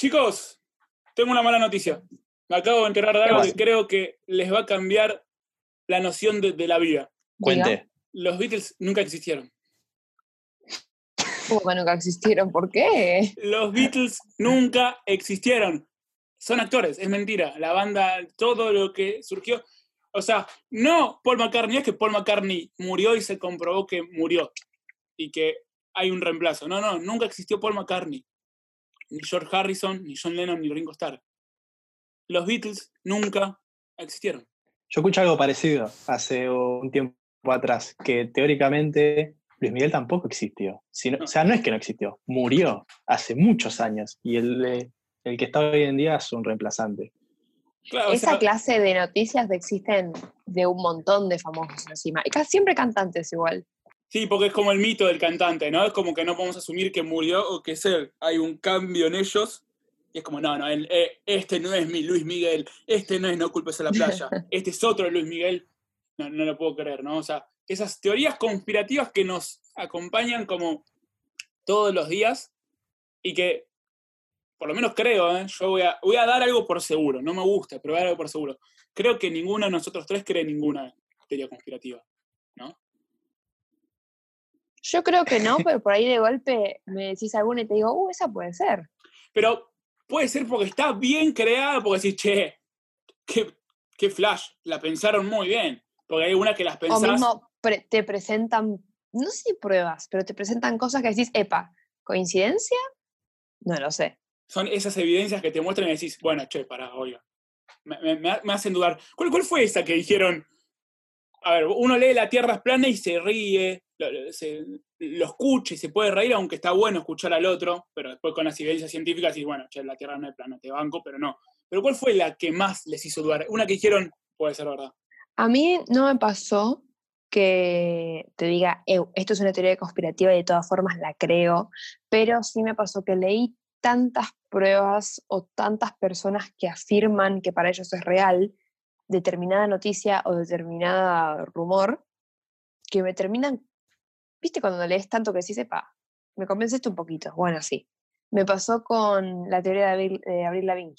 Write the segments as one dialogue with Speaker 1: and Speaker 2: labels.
Speaker 1: Chicos, tengo una mala noticia. Me acabo de enterar de algo que creo que les va a cambiar la noción de, la vida.
Speaker 2: Cuente.
Speaker 1: Los Beatles nunca existieron.
Speaker 3: ¿Cómo que nunca existieron? ¿Por qué?
Speaker 1: Los Beatles nunca existieron. Son actores, es mentira. La banda, todo lo que surgió. O sea, no Paul McCartney, es que Paul McCartney murió y se comprobó que murió y que hay un reemplazo. No, no, nunca existió Paul McCartney, ni George Harrison, ni John Lennon, ni Ringo Starr. Los Beatles nunca existieron.
Speaker 2: Yo escuché algo parecido hace un tiempo atrás, que teóricamente Luis Miguel tampoco existió. O sea, no es que no existió, murió hace muchos años y el, el que está hoy en día es un reemplazante.
Speaker 3: Esa clase de noticias existen de un montón de famosos encima. Y casi siempre cantantes igual.
Speaker 1: Sí, porque es como el mito del cantante, ¿no? Es como que no podemos asumir que murió o que ser. Hay un cambio en ellos. Y es como, no, no, eh, este no es mi Luis Miguel, este no es No culpes a la playa, este es otro Luis Miguel. No, no lo puedo creer, ¿no? O sea, esas teorías conspirativas que nos acompañan como todos los días y que por lo menos creo, ¿eh? yo voy a, voy a dar algo por seguro, no me gusta, pero voy a dar algo por seguro. Creo que ninguno de nosotros tres cree ninguna teoría conspirativa, ¿no?
Speaker 3: Yo creo que no, pero por ahí de golpe me decís alguna y te digo, uh, esa puede ser.
Speaker 1: Pero puede ser porque está bien creada, porque decís, che, qué, flash, la pensaron muy bien. Porque hay una que las pensás...
Speaker 3: O mismo te presentan, no sé si pruebas, pero te presentan cosas que decís, epa, ¿coincidencia? No lo sé
Speaker 1: son esas evidencias que te muestran y decís, bueno, che, pará, oiga. Me, hacen dudar. ¿Cuál, ¿Cuál, fue esa que dijeron? A ver, uno lee La Tierra es plana y se ríe, lo, lo, escucha y se puede reír, aunque está bueno escuchar al otro, pero después con las evidencias científicas y bueno, che, la Tierra no es plana, te banco, pero no. Pero ¿cuál fue la que más les hizo dudar? Una que dijeron, puede ser verdad.
Speaker 3: A mí no me pasó que te diga, esto es una teoría conspirativa y de todas formas la creo, pero sí me pasó que leí tantas pruebas o tantas personas que afirman que para ellos es real determinada noticia o determinada rumor, que me terminan, viste cuando lees tanto que sí sepa, me convence esto un poquito, bueno, sí. Me pasó con la teoría de Abril, de Abril.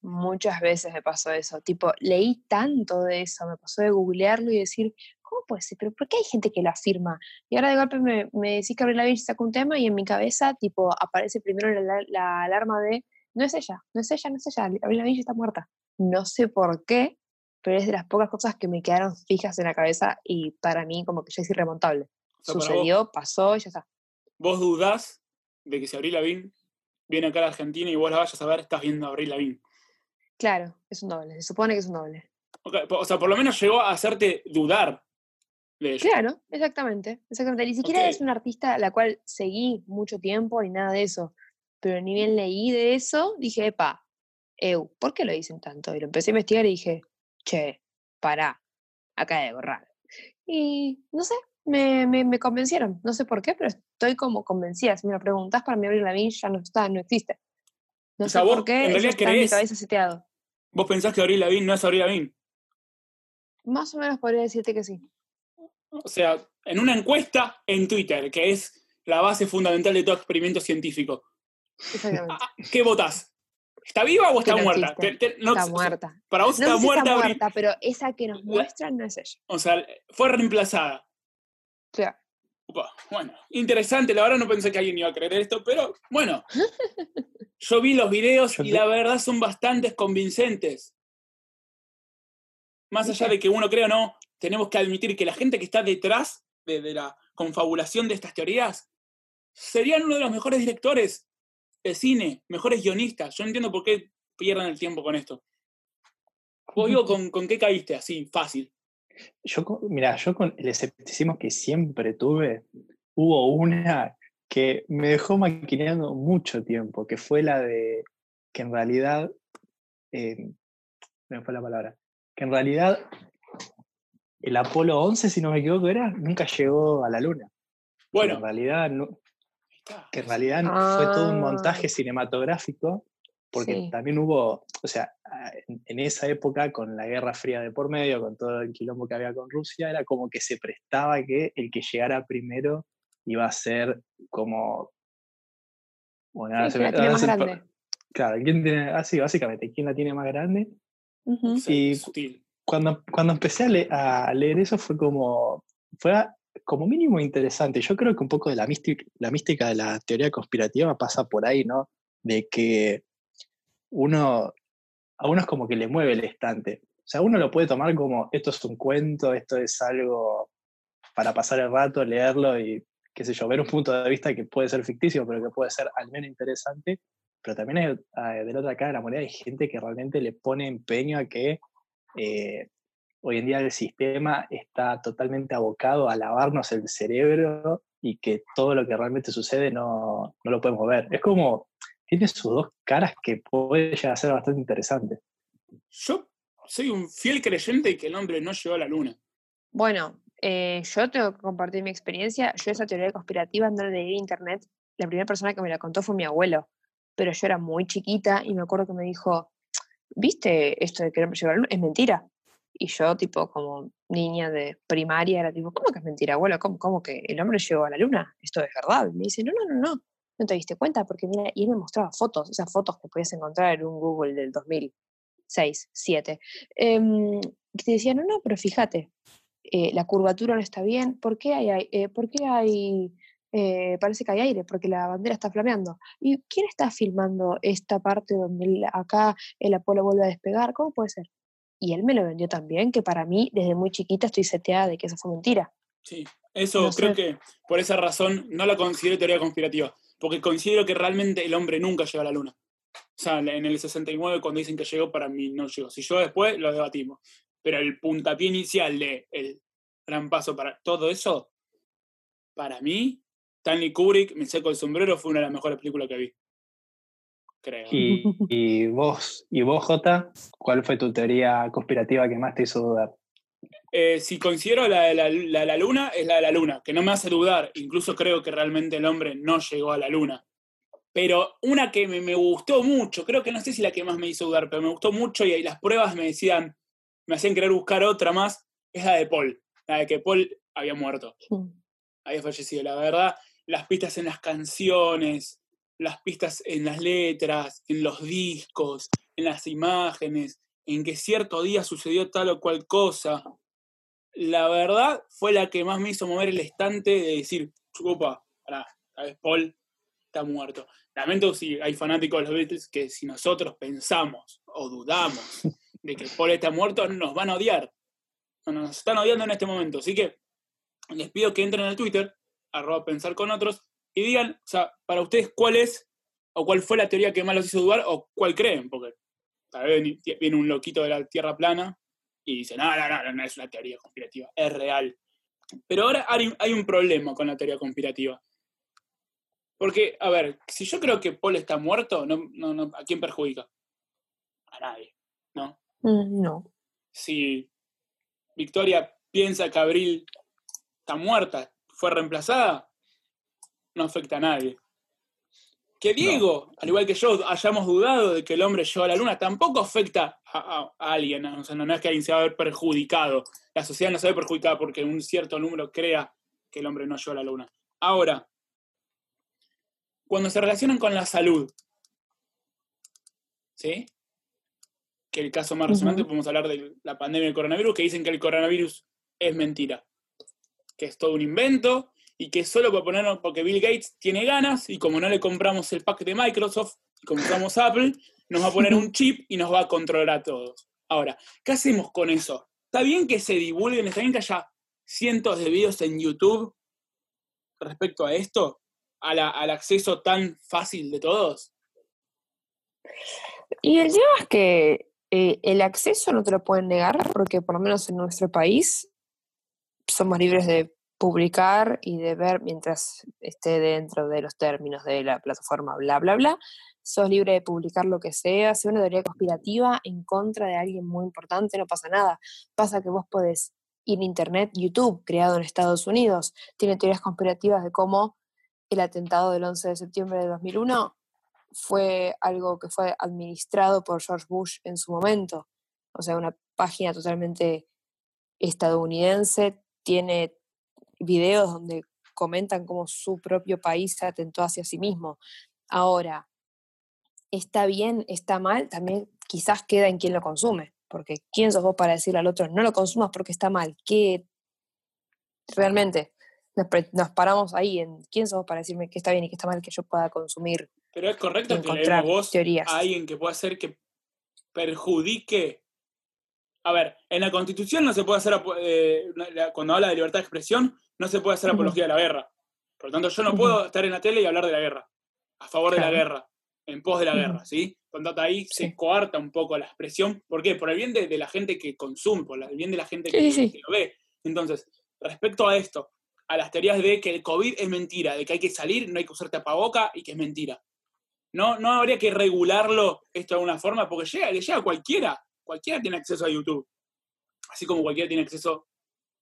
Speaker 3: Muchas veces me pasó eso, tipo, leí tanto de eso, me pasó de googlearlo y decir, ¿cómo puede ser? ¿Pero por qué hay gente que lo afirma? Y ahora de golpe me, me decís que Abril Lavigne saca un tema y en mi cabeza, tipo, aparece primero la, alarma de, no es ella, no es ella, no es ella, Abril Lavigne está muerta. No sé por qué, pero es de las pocas cosas que me quedaron fijas en la cabeza y para mí como que ya es irremontable. Sucedió, pasó y ya está.
Speaker 1: ¿Vos dudás de que si Abril Lavigne viene acá a la Argentina y vos la vayas a ver, estás viendo a Abril Lavigne?
Speaker 3: Claro, es un doble, se supone que es un doble.
Speaker 1: o sea, por lo menos llegó a hacerte dudar
Speaker 3: Claro, exactamente, exactamente. Ni siquiera es una artista a la cual seguí mucho tiempo ni nada de eso. Pero ni bien leí de eso, dije, epa, eu, ¿por qué lo dicen tanto? Y lo empecé a investigar y dije, che, pará, acá algo raro. Y no sé, me, me, convencieron. No sé por qué, pero estoy como convencida. Si me lo preguntas, para mí abrir la ya no está, no existe. No sé por qué, en realidad está en mi cabeza seteado.
Speaker 1: ¿Vos pensás que Abril Lavigne no es Abril Lavigne?
Speaker 3: Más o menos podría decirte que sí.
Speaker 1: O sea, en una encuesta en Twitter, que es la base fundamental de todo experimento científico. Ah, ¿Qué votás? ¿Está viva o está muerta?
Speaker 3: está muerta.
Speaker 1: Para vos está muerta.
Speaker 3: Está muerta, pero esa que nos muestran no es ella.
Speaker 1: O sea, fue reemplazada.
Speaker 3: Claro.
Speaker 1: Bueno, interesante, la verdad no pensé que alguien iba a creer esto, pero bueno, yo vi los videos y la verdad son bastante convincentes. Más allá de que uno crea o no, tenemos que admitir que la gente que está detrás de, la confabulación de estas teorías serían uno de los mejores directores de cine, mejores guionistas. Yo no entiendo por qué pierden el tiempo con esto. ¿Vos digo con, con qué caíste así, fácil?
Speaker 2: Yo, mira, yo con el escepticismo que siempre tuve, hubo una que me dejó maquineando mucho tiempo, que fue la de que en realidad, eh, me fue la palabra, que en realidad el Apolo 11, si no me equivoco, era, nunca llegó a la Luna. Bueno. En realidad, no, que en realidad fue todo un ah. montaje cinematográfico, porque también hubo, o sea, en, esa época, con la Guerra Fría de por medio, con todo el quilombo que había con Rusia, era como que se prestaba que el que llegara primero iba a ser como Bueno,
Speaker 3: Sí,
Speaker 2: ahora se
Speaker 3: tiene
Speaker 2: ahora
Speaker 3: más
Speaker 2: se-
Speaker 3: grande.
Speaker 2: Claro, ¿quién tiene, así básicamente, ¿quién la tiene más grande?
Speaker 3: Ujú.
Speaker 1: Sí,
Speaker 2: Y-
Speaker 1: sutil.
Speaker 2: Cuando, cuando empecé a, le- a leer eso fue como, fue como mínimo interesante. Yo creo que un poco de la mística, la mística de la teoría conspirativa pasa por ahí, ¿no? De que uno, a uno es como que le mueve el estante. O sea, uno lo puede tomar como, esto es un cuento, esto es algo para pasar el rato, leerlo y, qué sé yo, ver un punto de vista que puede ser ficticio, pero que puede ser al menos interesante. Pero también hay, eh, de la otra cara de la moneda hay gente que realmente le pone empeño a que eh, hoy en día el sistema está totalmente abocado a lavarnos el cerebro y que todo lo que realmente sucede no, no lo podemos ver. Es como, tiene sus dos caras que puede llegar a ser bastante interesante.
Speaker 1: Yo soy un fiel creyente de que el hombre no llegó a la luna.
Speaker 3: Bueno, eh, yo tengo que compartir mi experiencia. Yo esa teoría conspirativa no la leí en internet. La primera persona que me la contó fue mi abuelo, pero yo era muy chiquita y me acuerdo que me dijo, ¿viste esto de que el hombre llegó a la luna? Es mentira. Y yo, tipo, como niña de primaria, era tipo, ¿cómo que es mentira, abuelo? ¿Cómo, cómo que el hombre llegó a la luna? Esto es verdad. Me dice, no, no, no, no. ¿No te diste cuenta? Porque mira, y él me mostraba fotos, esas fotos que podías encontrar en un Google del 2006, 2007. Em, que te decían, no, no, pero fíjate, eh, la curvatura no está bien, ¿por qué hay, eh, ¿por qué hay eh, parece que hay aire? Porque la bandera está flameando. ¿Y quién está filmando esta parte donde acá el Apolo vuelve a despegar? ¿Cómo puede ser? Y él me lo vendió también, que para mí, desde muy chiquita, estoy seteada de que eso fue mentira.
Speaker 1: Sí, eso
Speaker 3: No
Speaker 1: creo
Speaker 3: sé.
Speaker 1: que por esa razón no la considero teoría conspirativa, porque considero que realmente el hombre nunca llegó a la luna. O sea, en el 69 cuando dicen que llegó, para mí no llegó. Si llegó después, lo debatimos. Pero el puntapié inicial de el gran paso para todo eso, para mí, Stanley Kubrick, Me seco el sombrero, fue una de las mejores películas que vi. Creo.
Speaker 2: Y, y vos, y vos, Jota, ¿cuál fue tu teoría conspirativa que más te hizo dudar?
Speaker 1: Eh, si considero la de la, la de la luna, es la de la luna, que no me hace dudar. Incluso creo que realmente el hombre no llegó a la luna. Pero una que me, me gustó mucho, creo que no sé si la que más me hizo dudar, pero me gustó mucho y ahí las pruebas me decían, me hacían querer buscar otra más, es la de Paul. La de que Paul había muerto, había fallecido. La verdad, las pistas en las canciones, las pistas en las letras, en los discos, en las imágenes, en que cierto día sucedió tal o cual cosa. La verdad fue la que más me hizo mover el estante de decir, chupa, pará, Paul está muerto. Lamento si hay fanáticos de los Beatles que si nosotros pensamos o dudamos de que Paul está muerto, nos van a odiar. No, Nos están odiando en este momento. Así que les pido que entren al Twitter, arroba pensar con otros, y digan, o sea, para ustedes cuál es o cuál fue la teoría que más los hizo dudar o cuál creen, porque tal vez viene- un loquito de la Tierra plana y dice, no, no, no, no, no es una teoría conspirativa, es real. Pero ahora hay, hay un problema con la teoría conspirativa. Porque, a ver, si yo creo que Paul está muerto, no, no, no, ¿a quién perjudica? A nadie, ¿no?
Speaker 3: Mm, No.
Speaker 1: Si Victoria piensa que Abril está muerta, fue reemplazada, no afecta a nadie. Que Diego, al igual que yo, hayamos dudado de que el hombre llegó a la luna, tampoco afecta a, a- a alguien. ¿no? O sea, no, no es que alguien se va a ver perjudicado. La sociedad no se ve perjudicada porque un cierto número crea que el hombre no llegó a la luna. Ahora, cuando se relacionan con la salud, ¿sí? Que el caso más resonante, podemos hablar de la pandemia del coronavirus, que dicen que el coronavirus es mentira, que es todo un invento y que solo para ponernos, porque Bill Gates tiene ganas y como no le compramos el pack de Microsoft y compramos Apple, nos va a poner un chip y nos va a controlar a todos. Ahora, ¿qué hacemos con eso? ¿Está bien que se divulguen, está bien que haya cientos de videos en YouTube respecto a esto? a la- al acceso tan fácil de todos?
Speaker 3: Y el tema es que eh, el acceso no te lo pueden negar porque por lo menos en nuestro país somos libres de publicar y de ver mientras esté dentro de los términos de la plataforma, bla, bla, bla. Sos libre de publicar lo que sea, sea una teoría conspirativa en contra de alguien muy importante, no pasa nada. Pasa que vos podés ir a internet, YouTube, creado en Estados Unidos, tiene teorías conspirativas de cómo el atentado del 11 de septiembre de 2001 fue algo que fue administrado por George Bush en su momento. O sea, una página totalmente estadounidense tiene videos donde comentan cómo su propio país se atentó hacia sí mismo. Ahora, está bien, está mal, también quizás queda en quien lo consume, porque ¿quién sos vos para decirle al otro, no lo consumas porque está mal? ¿Qué realmente? Nos, paramos ahí en quién sos vos para decirme que está bien y que está mal que yo pueda consumir.
Speaker 1: Pero es correcto que le vos a alguien que pueda hacer que perjudique. A ver, en la Constitución no se puede hacer, eh, cuando habla de libertad de expresión, no se puede hacer apología de la guerra. Por lo tanto, yo no puedo estar en la tele y hablar de la guerra, a favor de la guerra, en pos de la guerra, ¿sí? Por lo tanto, ahí se coarta un poco la expresión. ¿Por qué? Por el bien de, la gente que consume, por el bien de la gente que, lo ve. Entonces, respecto a esto, a las teorías de que el COVID es mentira, de que hay que salir, no hay que usar tapaboca y que es mentira. No, no habría que regularlo esto de alguna forma, porque llega, le llega a cualquiera. Cualquiera tiene acceso a YouTube. Así como cualquiera tiene acceso,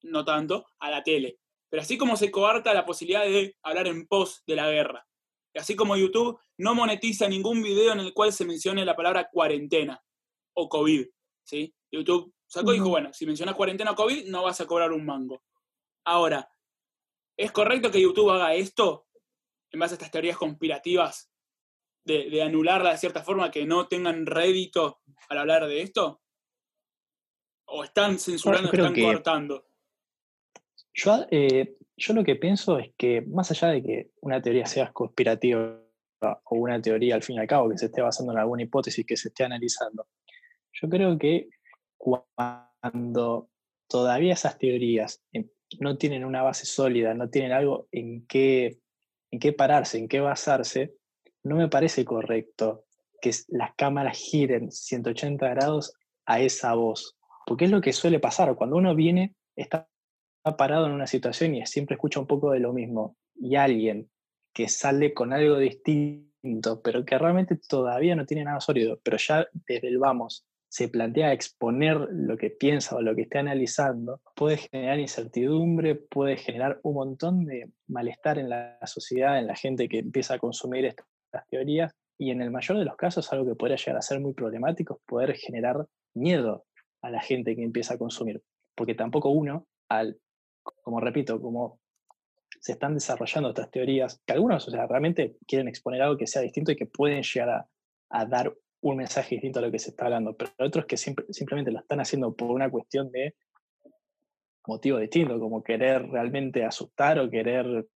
Speaker 1: no tanto, a la tele. Pero así como se coarta la posibilidad de hablar en pos de la guerra. Y así como YouTube no monetiza ningún video en el cual se mencione la palabra cuarentena o COVID. ¿sí? YouTube sacó y dijo, bueno, si mencionas cuarentena o COVID, no vas a cobrar un mango. Ahora, ¿es correcto que YouTube haga esto en base a estas teorías conspirativas de, anularla de cierta forma, que no tengan rédito al hablar de esto? ¿O están censurando, están cortando?
Speaker 2: Yo, eh, yo lo que pienso es que más allá de que una teoría sea conspirativa o una teoría al fin y al cabo que se esté basando en alguna hipótesis que se esté analizando, yo creo que cuando todavía esas teorías no tienen una base sólida, no tienen algo en qué, en qué pararse, en qué basarse, no me parece correcto que las cámaras giren 180 grados a esa voz, porque es lo que suele pasar. Cuando uno viene, está parado en una situación y siempre escucha un poco de lo mismo, y alguien que sale con algo distinto, pero que realmente todavía no tiene nada sólido, pero ya desde el vamos se plantea exponer lo que piensa o lo que esté analizando, puede generar incertidumbre, puede generar un montón de malestar en la sociedad, en la gente que empieza a consumir estas teorías y en el mayor de los casos algo que podría llegar a ser muy problemático es poder generar miedo a la gente que empieza a consumir, porque tampoco uno, al, como repito, como se están desarrollando estas teorías, que algunos o sea, realmente quieren exponer algo que sea distinto y que pueden llegar a, dar un mensaje distinto a lo que se está hablando, pero otros que simplemente lo están haciendo por una cuestión de motivo distinto, como querer realmente asustar o querer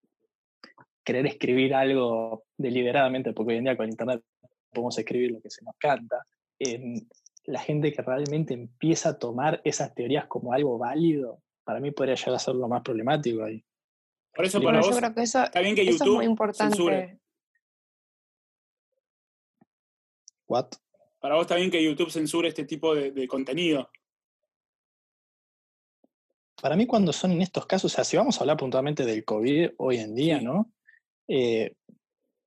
Speaker 2: querer escribir algo deliberadamente, porque hoy en día con Internet podemos escribir lo que se nos canta, la gente que realmente empieza a tomar esas teorías como algo válido, para mí podría llegar a ser lo más problemático ahí.
Speaker 1: Por eso para vos,
Speaker 3: creo que eso, está bien que YouTube es muy importante. Censure.
Speaker 2: What?
Speaker 1: Para vos está bien que YouTube censure este tipo de, contenido.
Speaker 2: Para mí cuando son en estos casos, o sea, si vamos a hablar puntualmente del COVID hoy en día, ¿no? Eh,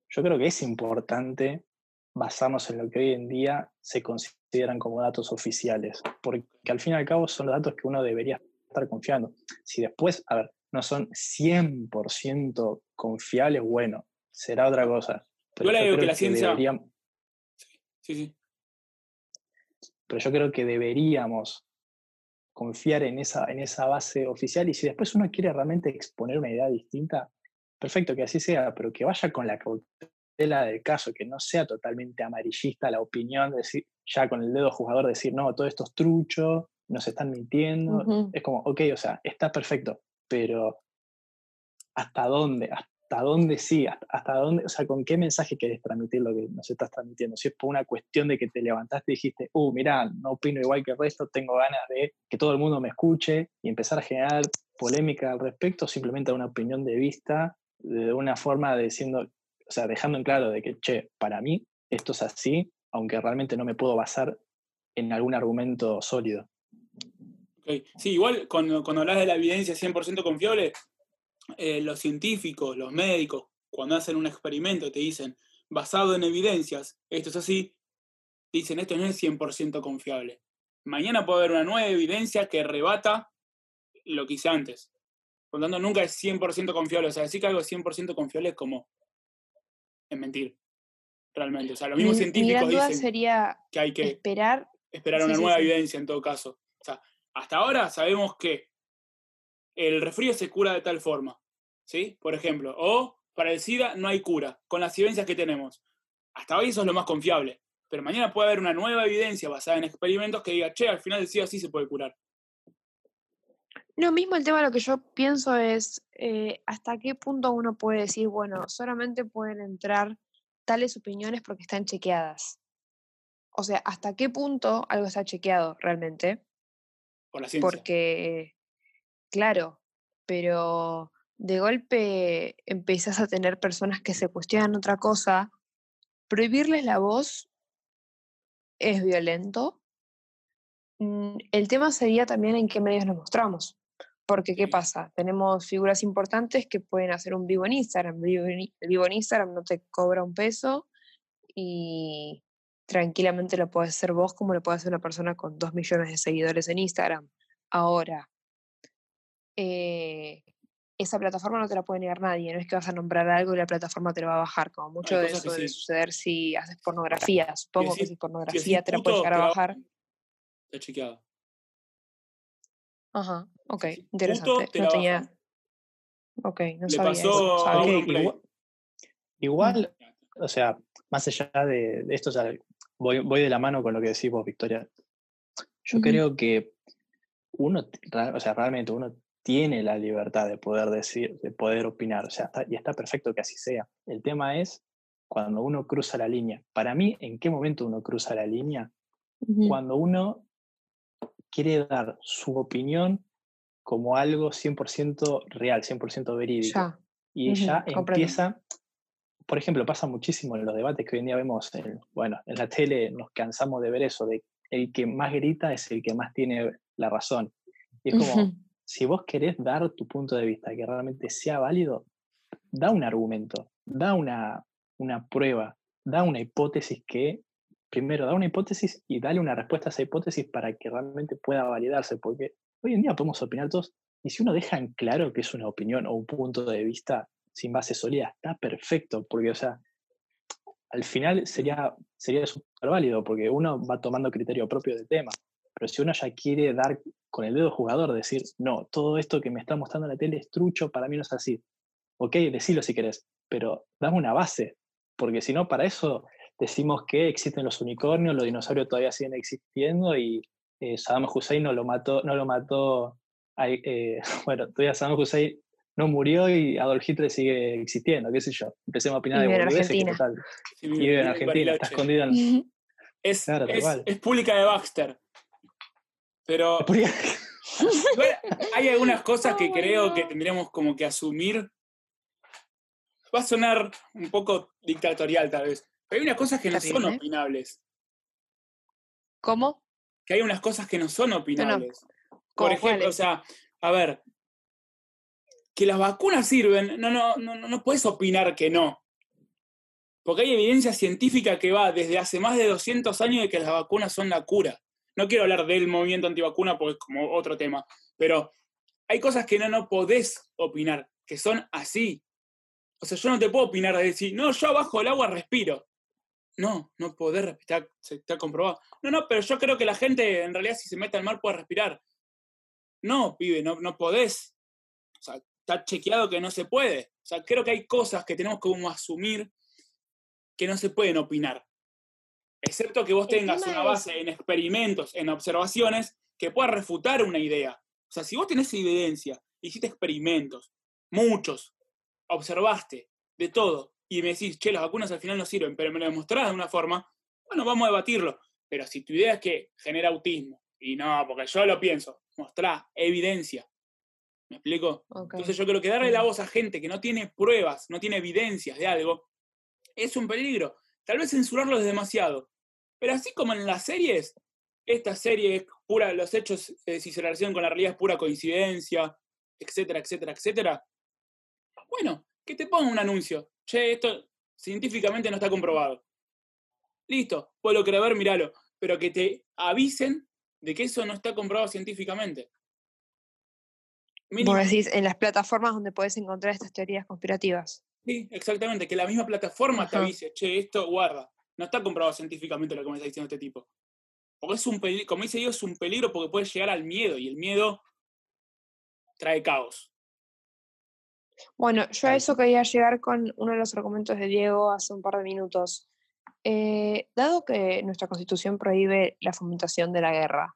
Speaker 2: yo creo que es importante basarnos en lo que hoy en día se consideran como datos oficiales, porque al fin y al cabo son los datos que uno debería estar confiando. Si después, a ver, no son 100% confiables, bueno, será otra cosa.
Speaker 1: Pero yo, creo que la ciencia...
Speaker 2: sí, sí. Pero yo creo que deberíamos confiar en esa, en esa base oficial y si después uno quiere realmente exponer una idea distinta, perfecto que así sea, pero que vaya con la cautela del caso, que no sea totalmente amarillista la opinión, de decir, ya con el dedo jugador decir, no, todo esto es trucho, nos están mintiendo. Es como, ok, o sea, está perfecto, pero ¿hasta dónde? ¿Hasta dónde sí? ¿Hasta, dónde? O sea, ¿con qué mensaje querés transmitir lo que nos estás transmitiendo? Si es por una cuestión de que te levantaste y dijiste, uh, mirá, no opino igual que el resto, tengo ganas de que todo el mundo me escuche y empezar a generar polémica al respecto, simplemente una opinión de vista de una forma diciendo, o sea, dejando en claro de que, che, para mí esto es así, aunque realmente no me puedo basar en algún argumento sólido.
Speaker 1: Sí, igual cuando, cuando hablas de la evidencia 100% confiable, eh, los científicos, los médicos, cuando hacen un experimento te dicen, basado en evidencias, esto es así, dicen, esto no es 100% confiable. Mañana puede haber una nueva evidencia que rebata lo que hice antes. Por lo tanto, nunca es 100% confiable. O sea, decir que algo es 100% confiable es como es mentir, realmente. O sea, los mismos científicos dicen
Speaker 3: sería
Speaker 1: que hay que
Speaker 3: esperar,
Speaker 1: esperar una nueva evidencia en todo caso. O sea, hasta ahora sabemos que el resfrío se cura de tal forma, ¿sí? Por ejemplo, o para el SIDA no hay cura, con las evidencias que tenemos. hasta hoy eso es lo más confiable. Pero mañana puede haber una nueva evidencia basada en experimentos que diga, che, al final sí o sí se puede curar.
Speaker 3: No, mismo el tema lo que yo pienso es eh, hasta qué punto uno puede decir, bueno, solamente pueden entrar tales opiniones porque están chequeadas. O sea, hasta qué punto algo está chequeado realmente.
Speaker 1: Por la ciencia.
Speaker 3: Porque, claro, pero de golpe empezás a tener personas que se cuestionan otra cosa, prohibirles la voz es violento. Mm, el tema sería también en qué medios nos mostramos. Porque, ¿qué pasa? Tenemos figuras importantes que pueden hacer un vivo en Instagram. El vivo en Instagram no te cobra un peso y tranquilamente lo puedes hacer vos como lo puede hacer una persona con dos millones de seguidores en Instagram. Ahora, eh, esa plataforma no te la puede negar nadie. No es que vas a nombrar algo y la plataforma te lo va a bajar. Como mucho de eso debe suceder si haces pornografía. Supongo que si pornografía te la puede llegar a bajar.
Speaker 1: Está chequeado.
Speaker 3: Ajá, ok, interesante. no tenía. Ok, no sabía.
Speaker 1: Pasó
Speaker 2: igual, o sea, más allá de, esto, voy, voy, de la mano con lo que decís vos, Victoria. Yo creo que uno, o sea, realmente uno tiene la libertad de poder decir, de poder opinar, o sea, y está perfecto que así sea. El tema es cuando uno cruza la línea. Para mí, ¿en qué momento uno cruza la línea? Cuando uno quiere dar su opinión como algo 100% real, 100% verídico. Y ya empieza, por ejemplo, pasa muchísimo en los debates que hoy en día vemos, en, bueno, en la tele nos cansamos de ver eso, de el que más grita es el que más tiene la razón. Y es como, si vos querés dar tu punto de vista que realmente sea válido, da un argumento, da una, una prueba, da una hipótesis que primero da una hipótesis y dale una respuesta a esa hipótesis para que realmente pueda validarse, porque hoy en día podemos opinar todos, y si uno deja en claro que es una opinión o un punto de vista sin base sólida, está perfecto, porque, o sea, al final sería, sería súper válido, porque uno va tomando criterio propio del tema, pero si uno ya quiere dar con el dedo jugador, decir, no, todo esto que me está mostrando la tele es trucho, para mí no es así. Ok, decilo si querés, pero dame una base, porque si no, para eso decimos que existen los unicornios, los dinosaurios todavía siguen existiendo y eh, Saddam Hussein no lo mató, no lo mató, eh, bueno, todavía Saddam Hussein no murió y Adolf Hitler sigue existiendo, qué sé yo. Empecemos a opinar de boludeces que total. y vive en Argentina, está escondido en...
Speaker 1: Es, es, pública de Baxter. Pero hay algunas cosas que creo que tendríamos como que asumir. Va a sonar un poco dictatorial tal vez, hay unas cosas que no son opinables.
Speaker 3: ¿Cómo?
Speaker 1: Que hay unas cosas que no son opinables. Por ejemplo, o sea, a ver, que las vacunas sirven, no, no, no, no puedes opinar que no. Porque hay evidencia científica que va desde hace más de 200 años de que las vacunas son la cura. No quiero hablar del movimiento antivacuna porque es como otro tema, pero hay cosas que no, no podés opinar, que son así. O sea, yo no te puedo opinar de decir, no, yo bajo el agua respiro. No, no poder respirar, se está comprobado. No, no, pero yo creo que la gente, en realidad, si se mete al mar puede respirar. No, pibe, no, no podés. O sea, está chequeado que no se puede. O sea, creo que hay cosas que tenemos que como asumir que no se pueden opinar. Excepto que vos tengas una base en experimentos, en observaciones, que pueda refutar una idea. O sea, si vos tenés evidencia, hiciste experimentos, muchos, observaste de todo, y me decís, che, las vacunas al final no sirven, pero me lo demostrás de una forma, bueno, vamos a debatirlo. Pero si tu idea es que genera autismo, y no, porque yo lo pienso, mostrá evidencia. ¿Me explico? Entonces yo creo que darle la voz a gente que no tiene pruebas, no tiene evidencias de algo, es un peligro. Tal vez censurarlo es demasiado. Pero así como en las series, esta serie es pura, los hechos, eh, si se relacionan con la realidad, es pura coincidencia, etcétera, etcétera, etcétera. Bueno, que te ponga un anuncio che, esto científicamente no está comprobado. Listo, puedo querer ver, míralo. Pero que te avisen de que eso no está comprobado científicamente.
Speaker 3: Vos decís, en las plataformas donde puedes encontrar estas teorías conspirativas.
Speaker 1: Sí, exactamente, que la misma plataforma te avise, che, esto guarda, no está comprobado científicamente lo que me está diciendo este tipo. Porque es un peligro, como dice yo, es un peligro porque puede llegar al miedo y el miedo trae caos.
Speaker 3: Bueno, yo a eso quería llegar con uno de los argumentos de Diego hace un par de minutos. eh, dado que nuestra constitución prohíbe la fomentación de la guerra,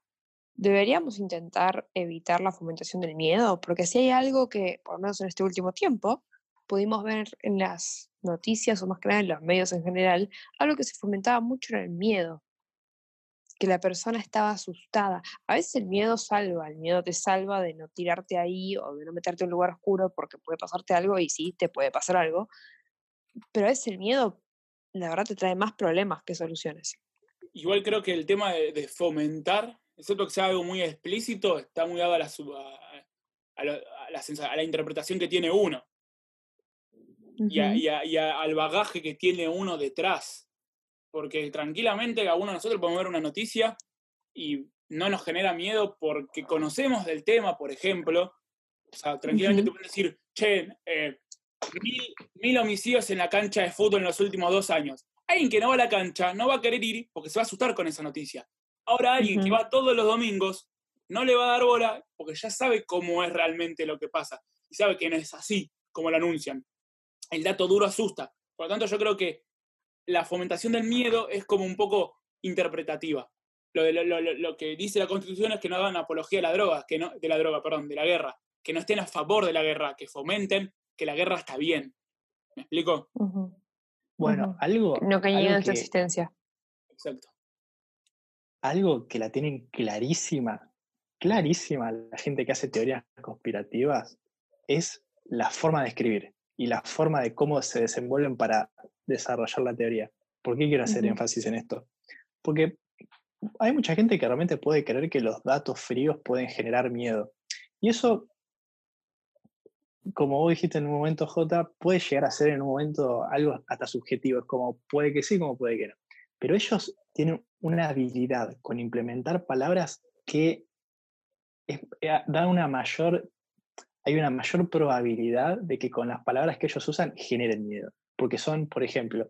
Speaker 3: ¿deberíamos intentar evitar la fomentación del miedo? Porque si hay algo que, por lo menos en este último tiempo, pudimos ver en las noticias o más que nada en los medios en general, algo que se fomentaba mucho era el miedo, que la persona estaba asustada. A veces el miedo salva, el miedo te salva de no tirarte ahí o de no meterte en un lugar oscuro porque puede pasarte algo y sí, te puede pasar algo, pero a veces el miedo la verdad te trae más problemas que soluciones.
Speaker 1: Igual creo que el tema de, fomentar, excepto que sea algo muy explícito, está muy dado a la, a, la, interpretación que tiene uno. y, al bagaje que tiene uno detrás. Porque tranquilamente a uno de nosotros podemos ver una noticia y no nos genera miedo porque conocemos del tema, por ejemplo. O sea, tranquilamente te pueden decir, che, eh, mil, homicidios en la cancha de fútbol en los últimos dos años. Alguien que no va a la cancha no va a querer ir porque se va a asustar con esa noticia. Ahora alguien que va todos los domingos no le va a dar bola porque ya sabe cómo es realmente lo que pasa y sabe que no es así como lo anuncian. El dato duro asusta. Por lo tanto, yo creo que la fomentación del miedo es como un poco interpretativa. Lo, lo, que dice la Constitución es que no hagan apología de la droga, que no, de la droga, perdón, de la guerra, que no estén a favor de la guerra, que fomenten que la guerra está bien. ¿Me explico?
Speaker 2: Bueno, algo.
Speaker 3: No que en su existencia.
Speaker 1: Exacto.
Speaker 2: Algo que la tienen clarísima, clarísima la gente que hace teorías conspirativas es la forma de escribir y la forma de cómo se desenvuelven para desarrollar la teoría. ¿Por qué quiero hacer énfasis en esto? Porque hay mucha gente que realmente puede creer que los datos fríos pueden generar miedo. Y eso como vos dijiste en un momento, J, puede llegar a ser en un momento algo hasta subjetivo. Es como puede que sí, como puede que no. Pero ellos tienen una habilidad con implementar palabras que eh, dan una mayor, hay una mayor probabilidad de que con las palabras que ellos usan generen miedo. Porque son, por ejemplo,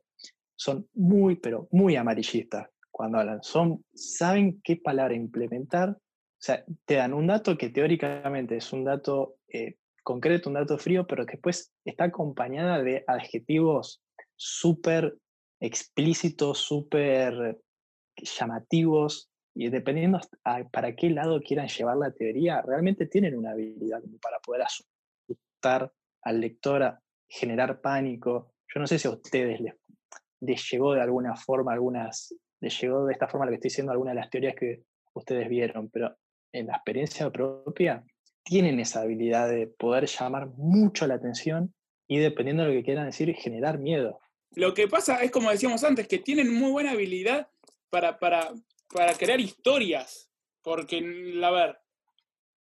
Speaker 2: son muy, pero muy amarillistas cuando hablan. Son, saben qué palabra implementar. O sea, te dan un dato que teóricamente es un dato eh, concreto, un dato frío, pero que después está acompañada de adjetivos súper explícitos, súper llamativos, y dependiendo para qué lado quieran llevar la teoría, realmente tienen una habilidad para poder asustar al lector, generar pánico. Yo no sé si a ustedes les, les llegó de alguna forma, algunas, les llegó de esta forma lo que estoy diciendo, alguna de las teorías que ustedes vieron, pero en la experiencia propia, tienen esa habilidad de poder llamar mucho la atención y dependiendo de lo que quieran decir, generar miedo.
Speaker 1: Lo que pasa es, como decíamos antes, que tienen muy buena habilidad para, para, para crear historias. Porque, a ver,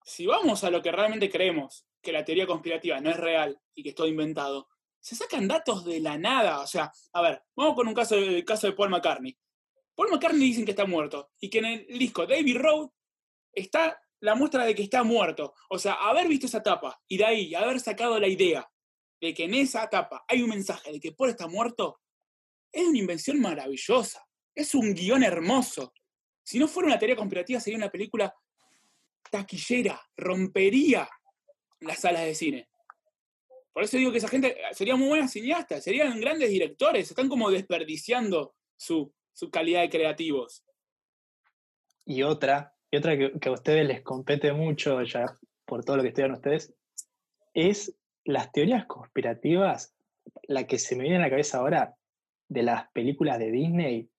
Speaker 1: si vamos a lo que realmente creemos, que la teoría conspirativa no es real y que es todo inventado, se sacan datos de la nada. O sea, a ver, vamos con un caso, el caso de Paul McCartney. Paul McCartney dicen que está muerto y que en el disco David Road está la muestra de que está muerto. O sea, haber visto esa tapa y de ahí haber sacado la idea de que en esa tapa hay un mensaje de que Paul está muerto, es una invención maravillosa. Es un guion hermoso. Si no fuera una teoría conspirativa, sería una película taquillera, rompería las salas de cine. Por eso digo que esa gente sería muy buena cineasta, serían grandes directores, están como desperdiciando su, su calidad de creativos.
Speaker 2: Y otra y otra que, a ustedes les compete mucho, ya por todo lo que estudian ustedes, es las teorías conspirativas, la que se me viene a la cabeza ahora de las películas de Disney,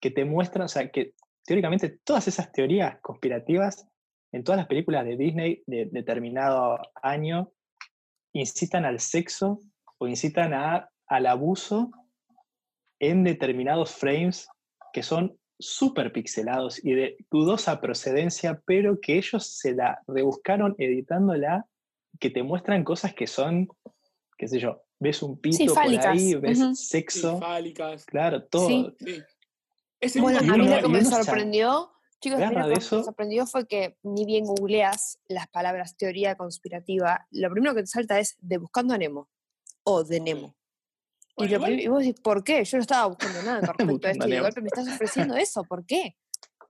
Speaker 2: que te muestran, o sea, que teóricamente todas esas teorías conspirativas en todas las películas de Disney de determinado año incitan al sexo o incitan a, al abuso en determinados frames que son súper pixelados y de dudosa procedencia, pero que ellos se la rebuscaron editándola, que te muestran cosas que son, qué sé yo, ves un pito por ahí, ves sexo. Claro, todo.
Speaker 3: Bueno, a mí lo que me sorprendió, chicos, lo que me sorprendió fue que ni bien googleas las palabras teoría conspirativa, lo primero que te salta es de buscando a Nemo o de Nemo. Y, vos decís, ¿por qué? Yo no estaba buscando nada con respecto a esto y de golpe me estás ofreciendo eso, ¿por qué?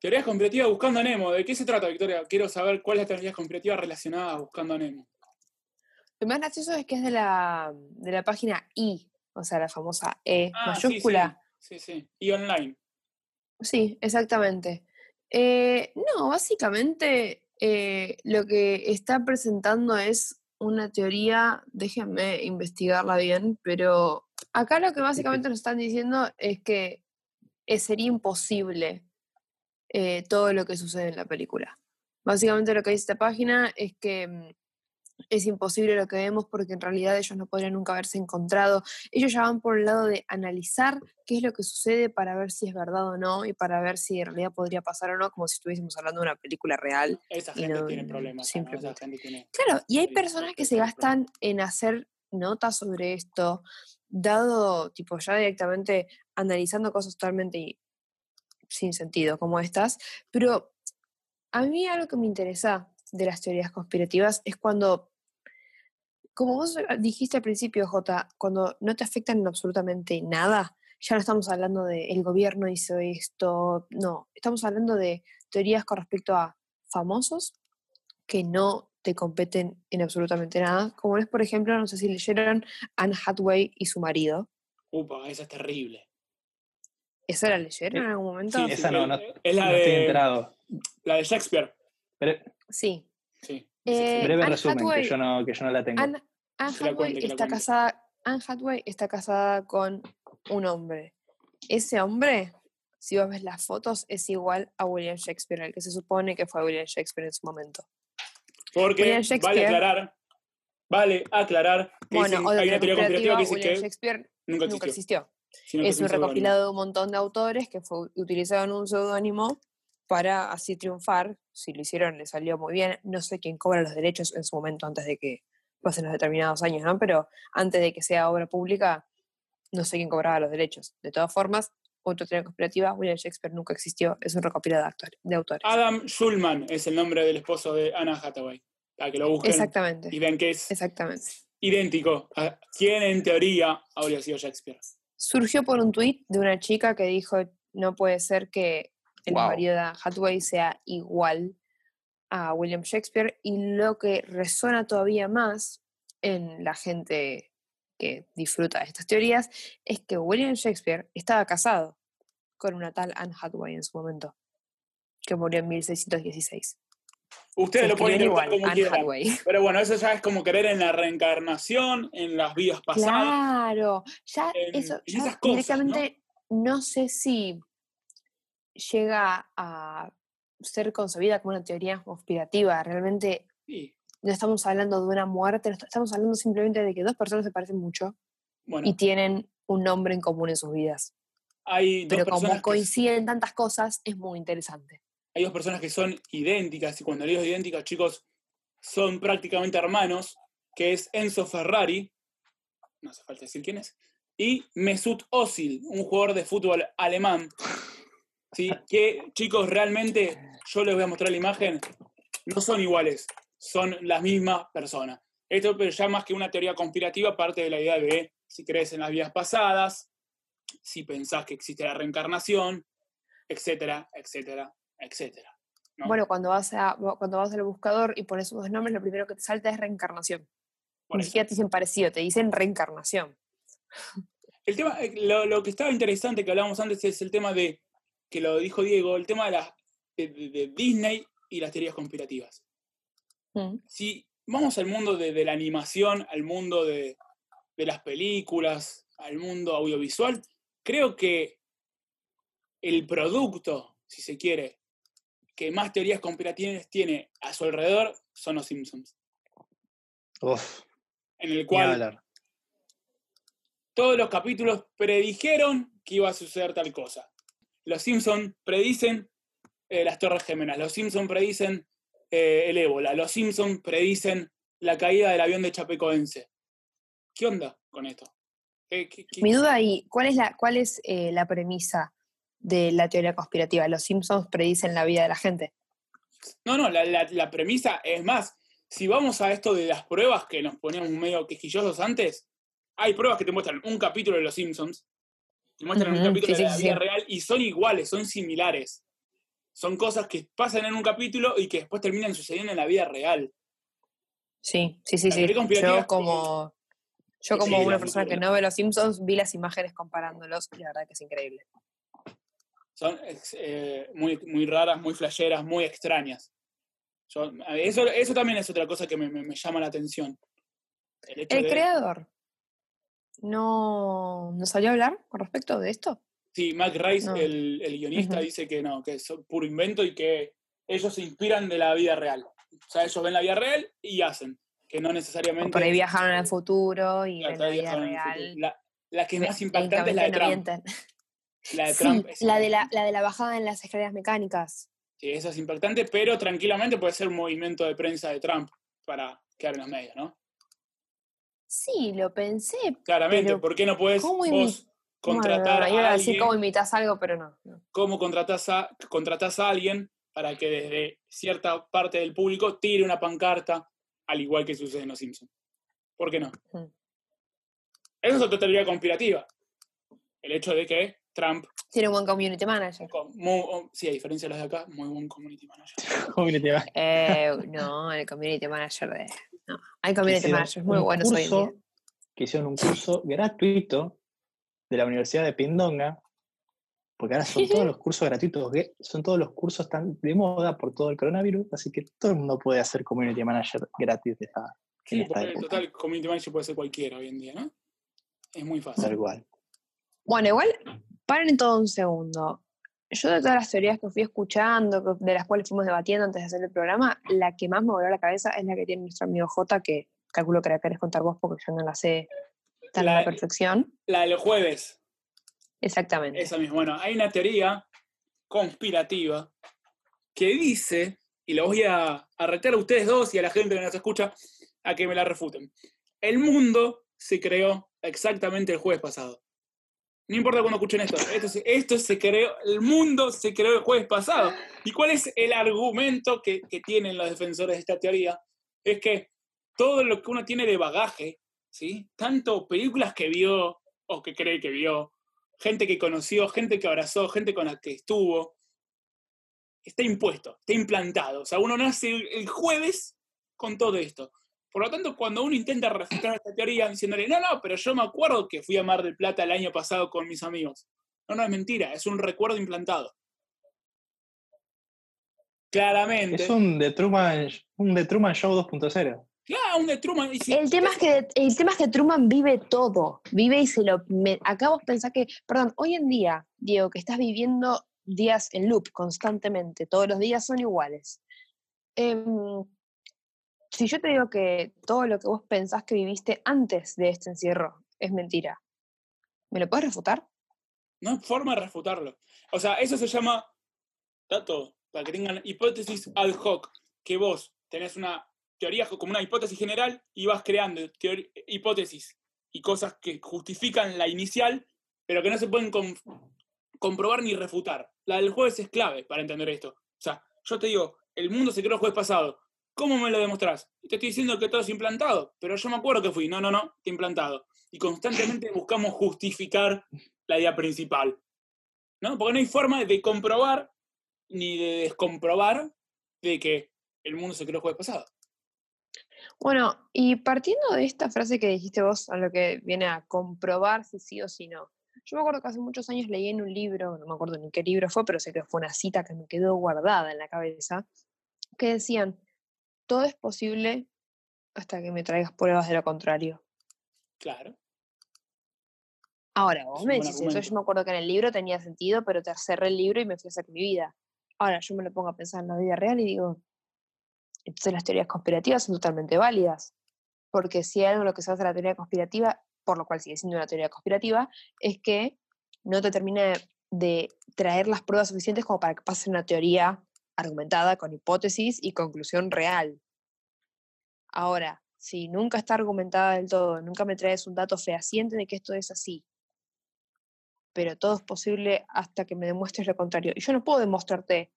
Speaker 1: Teorías conspirativas buscando a Nemo. ¿De qué se trata, Victoria? Quiero saber cuál es la teoría conspirativa relacionada a buscando a Nemo.
Speaker 3: Lo más gracioso es que es de la, de la página I, o sea, la famosa E ah, mayúscula.
Speaker 1: Sí, sí. Y online.
Speaker 3: Sí, exactamente. Eh, no, básicamente eh, lo que está presentando es una teoría, déjenme investigarla bien, pero acá lo que básicamente nos están diciendo es que eh, sería imposible todo lo que sucede en la película. Básicamente lo que dice esta página es que mm, es imposible lo que vemos porque en realidad ellos no podrían nunca haberse encontrado. Ellos ya van por el lado de analizar qué es lo que sucede para ver si es verdad o no y para ver si en realidad podría pasar o no, como si estuviésemos hablando de una película real.
Speaker 1: Esa gente tiene problemas.
Speaker 3: Claro, y hay personas que se gastan en hacer notas sobre esto, dado, tipo, ya directamente analizando cosas totalmente sin sentido como estas, pero a mí algo que me interesa de las teorías conspirativas es cuando, como vos dijiste al principio, J, cuando no te afectan en absolutamente nada, ya no estamos hablando de el gobierno hizo esto, no, estamos hablando de teorías con respecto a famosos que no te competen en absolutamente nada, como es, por ejemplo, no sé si leyeron Anne Hathaway y su marido.
Speaker 1: Upa, esa es terrible.
Speaker 3: ¿Esa la leyeron en algún momento?
Speaker 2: Sí, esa no, no, es la de, enterado.
Speaker 1: La de Shakespeare.
Speaker 3: Sí.
Speaker 1: sí.
Speaker 3: Eh,
Speaker 2: Breve resumen, que, yo no, que yo no la tengo.
Speaker 3: Anne, Hathaway está casada, Anne Hathaway está casada con un hombre. Ese hombre, si vos ves las fotos, es igual a William Shakespeare, el que se supone que fue William Shakespeare en su momento.
Speaker 1: Porque vale aclarar, vale aclarar que bueno, hay una teoría conspirativa que dice que
Speaker 3: Shakespeare nunca existió. es un recopilado de un montón de autores que fue utilizado en un seudónimo para así triunfar. Si lo hicieron, le salió muy bien. No sé quién cobra los derechos en su momento antes de que pasen los determinados años, ¿no? Pero antes de que sea obra pública, no sé quién cobraba los derechos. De todas formas, otra teoría conspirativa, William Shakespeare nunca existió, es un recopilado de, autores.
Speaker 1: Adam Schulman es el nombre del esposo de Anna Hathaway. Para que lo busquen
Speaker 3: Exactamente.
Speaker 1: y vean que es
Speaker 3: Exactamente.
Speaker 1: idéntico a quien en teoría habría sido Shakespeare.
Speaker 3: Surgió por un tuit de una chica que dijo, no puede ser que el marido de Hathaway sea igual a William Shakespeare y lo que resuena todavía más en la gente que disfruta de estas teorías es que William Shakespeare estaba casado con una tal Anne Hathaway en su momento, que murió en 1616.
Speaker 1: Ustedes lo pueden igual, como quieran. Pero bueno, eso ya es como creer en la reencarnación, en las vidas pasadas.
Speaker 3: Claro, ya eso, ya directamente ¿no? sé si llega a ser concebida como una teoría conspirativa. Realmente no estamos hablando de una muerte, estamos hablando simplemente de que dos personas se parecen mucho y tienen un nombre en común en sus vidas.
Speaker 1: Hay
Speaker 3: Pero como coinciden tantas cosas, es muy interesante.
Speaker 1: Hay dos personas que son idénticas, y cuando digo idénticas, chicos, son prácticamente hermanos, que es Enzo Ferrari, no hace falta decir quién es, y Mesut Özil, un jugador de fútbol alemán, ¿sí? que chicos, realmente, yo les voy a mostrar la imagen, no son iguales, son las mismas personas. Esto pero ya más que una teoría conspirativa parte de la idea de si crees en las vidas pasadas, si pensás que existe la reencarnación, etcétera, etcétera, etcétera.
Speaker 3: Bueno, cuando vas, a, cuando vas al buscador y pones unos nombres, lo primero que te salta es reencarnación. Ni siquiera te dicen parecido, te dicen reencarnación.
Speaker 1: El tema, eh, lo, lo, que estaba interesante que hablábamos antes es el tema de que lo dijo Diego, el tema de, las, de, Disney y las teorías conspirativas. Mm. Si vamos al mundo de, la animación, al mundo de, las películas, al mundo audiovisual, creo que el producto, si se quiere, que más teorías conspirativas tiene a su alrededor son los Simpsons. en el cual todos los capítulos predijeron que iba a suceder tal cosa. Los Simpson predicen eh, las Torres Gemelas, los Simpson predicen eh, el ébola, los Simpson predicen la caída del avión de Chapecoense. ¿Qué onda con esto?
Speaker 3: Mi duda ahí, ¿cuál es, la, cuál es eh, la premisa de la teoría conspirativa? ¿Los Simpsons predicen la vida de la gente?
Speaker 1: No, no, la, la premisa es más, si vamos a esto de las pruebas que nos poníamos medio quejillosos antes, hay pruebas que te muestran un capítulo de Los Simpsons te muestran un capítulo de la vida real y son iguales, son similares. Son cosas que pasan en un capítulo y que después terminan sucediendo en la vida real.
Speaker 3: Sí, sí, sí, sí. Yo como, Yo
Speaker 1: Sí,
Speaker 3: como una persona que no ve los Simpsons, vi las imágenes comparándolos y la verdad que es increíble.
Speaker 1: Son eh, muy, muy raras, muy flasheras, muy extrañas. Yo- eso, eso también es otra cosa que me, me- me llama la atención. El hecho
Speaker 3: El
Speaker 1: de-
Speaker 3: creador no, no salió a hablar con respecto de esto.
Speaker 1: Sí, Mac Rice,
Speaker 3: No.
Speaker 1: el, el guionista,
Speaker 3: Ujú.
Speaker 1: dice que no, que es puro invento y que ellos se inspiran de la vida real. O sea, ellos ven la vida real y hacen, que no necesariamente...
Speaker 3: por ahí viajaron al futuro y
Speaker 1: Claro,
Speaker 3: la vida real.
Speaker 1: La, la que es más
Speaker 3: ve-
Speaker 1: impactante es la de Trump. La de
Speaker 3: Sí,
Speaker 1: Trump
Speaker 3: la de la, la de la bajada en las escaleras mecánicas.
Speaker 1: Sí, esa es impactante, pero tranquilamente puede ser un movimiento de prensa de Trump para quedar en los medios, ¿no?
Speaker 3: Sí, lo pensé.
Speaker 1: Claramente, ¿por qué no puedes
Speaker 3: ¿cómo
Speaker 1: vos contratar
Speaker 3: Bueno,
Speaker 1: a alguien?
Speaker 3: cómo imitas algo, pero no. no.
Speaker 1: ¿Cómo contratás a, contratás a alguien para que desde cierta parte del público tire una pancarta, al igual que sucede en Los Simpsons? ¿Por qué no?
Speaker 3: Ujú.
Speaker 1: Esa es otra teoría conspirativa. El hecho de que Trump,
Speaker 3: Tiene un buen community manager.
Speaker 1: con muy- oh, sí, a diferencia de los de acá, muy buen community manager.
Speaker 2: Community manager.
Speaker 3: Eh, no, el community manager de. No, hay community
Speaker 2: Hicieron
Speaker 3: managers muy buenos hoy en día.
Speaker 2: Que hicieron un curso gratuito de la Universidad de Pindonga, porque ahora son todos los cursos gratuitos, que son todos los cursos tan de moda por todo el coronavirus, así que todo el mundo puede hacer community manager gratis de esta,
Speaker 1: Sí,
Speaker 2: en esta
Speaker 1: porque en
Speaker 2: época.
Speaker 1: total, community manager puede ser cualquiera hoy en día, ¿no? Es muy fácil.
Speaker 2: Tal cual.
Speaker 3: Bueno, igual, paren todo un segundo. Yo de todas las teorías que fui escuchando, de las cuales fuimos debatiendo antes de hacer el programa, la que más me voló la cabeza es la que tiene nuestro amigo J, que calculo que la querés contar vos porque yo no la sé tan a
Speaker 1: La-
Speaker 3: la perfección.
Speaker 1: La del jueves,
Speaker 3: Exactamente.
Speaker 1: esa misma. Bueno, hay una teoría conspirativa que dice, y lo voy a, a retar a ustedes dos y a la gente que nos escucha a que me la refuten. El mundo se creó exactamente el jueves pasado. No importa cuando escuchen esto, esto, se- esto se creó, el mundo se creó el jueves pasado. ¿Y cuál es el argumento que, tienen los defensores de esta teoría? Es que todo lo que uno tiene de bagaje, ¿sí? Tanto películas que vio o que cree que vio, gente que conoció, gente que abrazó, gente con la que estuvo, está impuesto, está implantado. O sea, uno nace el jueves con todo esto. Por lo tanto, cuando uno intenta refutar esta teoría diciéndole, no, no, pero yo me acuerdo que fui a Mar del Plata el año pasado con mis amigos. No, no, es mentira, es un recuerdo implantado. Claramente.
Speaker 2: Es un The Truman, un The Truman Show 2.0.
Speaker 1: Claro, un de Truman. si-
Speaker 3: El tema, es que, el tema es que Truman vive todo, vive y se lo... Me, acá vos pensás que, perdón, hoy en día, Diego, que estás viviendo días en loop constantemente, todos los días son iguales. Em, si yo te digo que todo lo que vos pensás que viviste antes de este encierro es mentira, ¿me lo puedes refutar?
Speaker 1: No hay forma de refutarlo. O sea, eso se llama, dato, para que tengan hipótesis ad hoc, que vos tenés una teoría como una hipótesis general y vas creando hipótesis y cosas que justifican la inicial, pero que no se pueden com- comprobar ni refutar. La del jueves es clave para entender esto. O sea, yo te digo, el mundo se creó el jueves pasado. ¿Cómo me lo demostrás? Te estoy diciendo que todo es implantado, pero yo me acuerdo que fui. No, no, no, está implantado. Y constantemente buscamos justificar la idea principal. ¿No? Porque no hay forma de comprobar ni de descomprobar de que el mundo se creó el jueves pasado.
Speaker 3: Bueno, y partiendo de esta frase que dijiste vos, a lo que viene a comprobar si sí o si no. Yo me acuerdo que hace muchos años leí en un libro, no me acuerdo ni qué libro fue, pero sé que fue una cita que me quedó guardada en la cabeza, que decían, todo es posible hasta que me traigas pruebas de lo contrario.
Speaker 1: Claro.
Speaker 3: Ahora, vos
Speaker 1: Es
Speaker 3: me decís eso, yo me acuerdo que en el libro tenía sentido, pero te cerré el libro y me fui a hacer mi vida. Ahora, yo me lo pongo a pensar en la vida real y digo, entonces las teorías conspirativas son totalmente válidas. Porque si hay algo lo que se basa la teoría conspirativa, por lo cual sigue siendo una teoría conspirativa, es que no te termina de, de traer las pruebas suficientes como para que pase una teoría argumentada con hipótesis y conclusión real. Ahora, si nunca está argumentada del todo, nunca me traes un dato fehaciente de que esto es así, pero todo es posible hasta que me demuestres lo contrario. Y yo no puedo demostrarte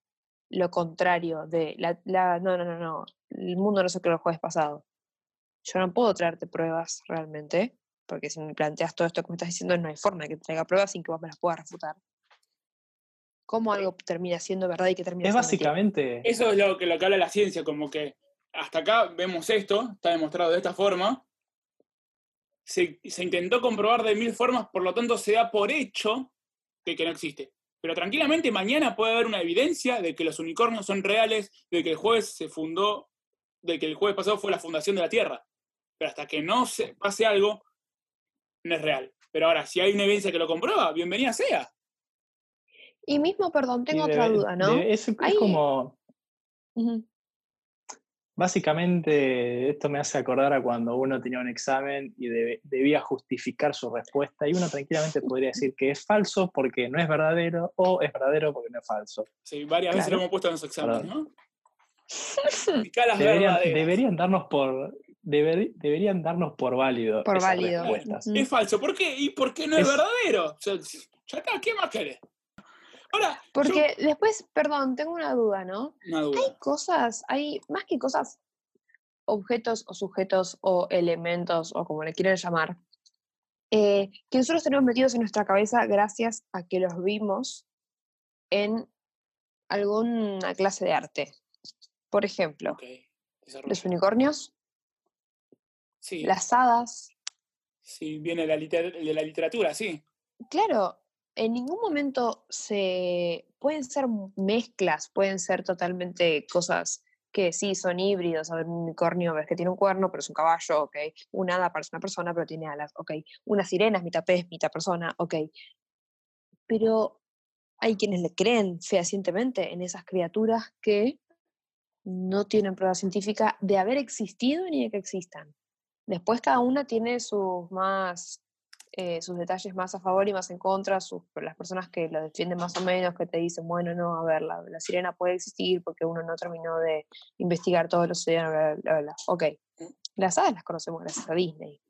Speaker 3: lo contrario de la, la- no, no, no, no, el mundo no se creó el jueves pasado. Yo no puedo traerte pruebas realmente, porque si me planteas todo esto que me estás diciendo, no hay forma de que traiga pruebas sin que vos me las puedas refutar. ¿Cómo algo termina siendo verdad y que termina
Speaker 2: Es
Speaker 3: siendo mentira?
Speaker 2: básicamente.
Speaker 1: Eso es lo que, lo que habla la ciencia, como que hasta acá vemos esto, está demostrado de esta forma, se, se intentó comprobar de mil formas, por lo tanto se da por hecho de que no existe. Pero tranquilamente mañana puede haber una evidencia de que los unicornios son reales, de que el jueves se fundó, de que el jueves pasado fue la fundación de la Tierra. Pero hasta que no se pase algo, no es real. Pero ahora, si hay una evidencia que lo comprueba, bienvenida sea.
Speaker 3: Y mismo, perdón, tengo otra duda, ¿no?
Speaker 2: debe- es, es como, básicamente, esto me hace acordar a cuando uno tenía un examen y debe- debía justificar su respuesta y uno tranquilamente podría decir que es falso porque no es verdadero o es verdadero porque no es falso.
Speaker 1: Sí, varias veces lo hemos puesto en los exámenes,
Speaker 2: Perdón.
Speaker 1: ¿no?
Speaker 2: Deberían, darnos por deber- deberían darnos por válido
Speaker 3: Por válido.
Speaker 2: respuestas.
Speaker 1: Es falso. ¿Por qué? ¿Y por qué no es,
Speaker 2: Es-
Speaker 1: verdadero? O sea, ya está, ¿qué más querés? Ahora, yo-
Speaker 3: Porque después, perdón, tengo una duda, ¿no?
Speaker 1: Una duda.
Speaker 3: Hay cosas, hay más que cosas, objetos o sujetos o elementos o como le quieran llamar, eh, que nosotros tenemos metidos en nuestra cabeza gracias a que los vimos en alguna clase de arte. Por ejemplo, los unicornios,
Speaker 1: Sí,
Speaker 3: las hadas.
Speaker 1: sí, viene de la, liter- de la literatura, sí.
Speaker 3: Claro, en ningún momento se pueden ser mezclas, pueden ser totalmente cosas que sí son híbridos. A ver, un unicornio ves que tiene un cuerno, pero es un caballo, ok. Un hada parece una persona, pero tiene alas, ok. Una sirena es mitad pez, mitad persona, ok. Pero hay quienes le creen fehacientemente en esas criaturas que no tienen prueba científica de haber existido ni de que existan. Después cada una tiene sus más eh, sus detalles más a favor y más en contra, sus, las personas que lo defienden más o menos, que te dicen, bueno, no, a ver, la, la sirena puede existir porque uno no terminó de investigar todos los océanos, bla, bla, bla. Ok, las hadas las conocemos gracias a Disney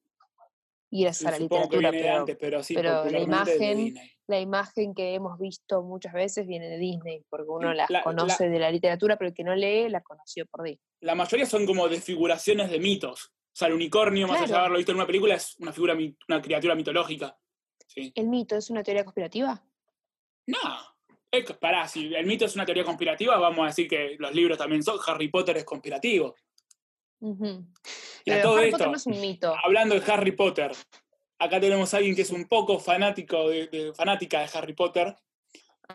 Speaker 3: y gracias
Speaker 1: Sí,
Speaker 3: a la literatura, pero
Speaker 1: antes, pero sí,
Speaker 3: pero la imagen-
Speaker 1: Disney.
Speaker 3: la imagen que hemos visto muchas veces viene de Disney, porque uno las
Speaker 1: La- la-
Speaker 3: conoce de la literatura, pero el que no lee la conoció por Disney.
Speaker 1: La mayoría son como desfiguraciones de mitos. O sea, el unicornio, más allá de
Speaker 3: Claro.
Speaker 1: haberlo visto en una película, es una figura, una criatura mitológica. Sí.
Speaker 3: ¿El mito es una teoría conspirativa?
Speaker 1: No. Es pará, si el mito es una teoría conspirativa, vamos a decir que los libros también son. Harry Potter es conspirativo. Y a todo
Speaker 3: Harry
Speaker 1: esto,
Speaker 3: Potter no es un mito.
Speaker 1: hablando de Harry Potter, acá tenemos a alguien que es un poco fanático de, de- fanática de Harry Potter.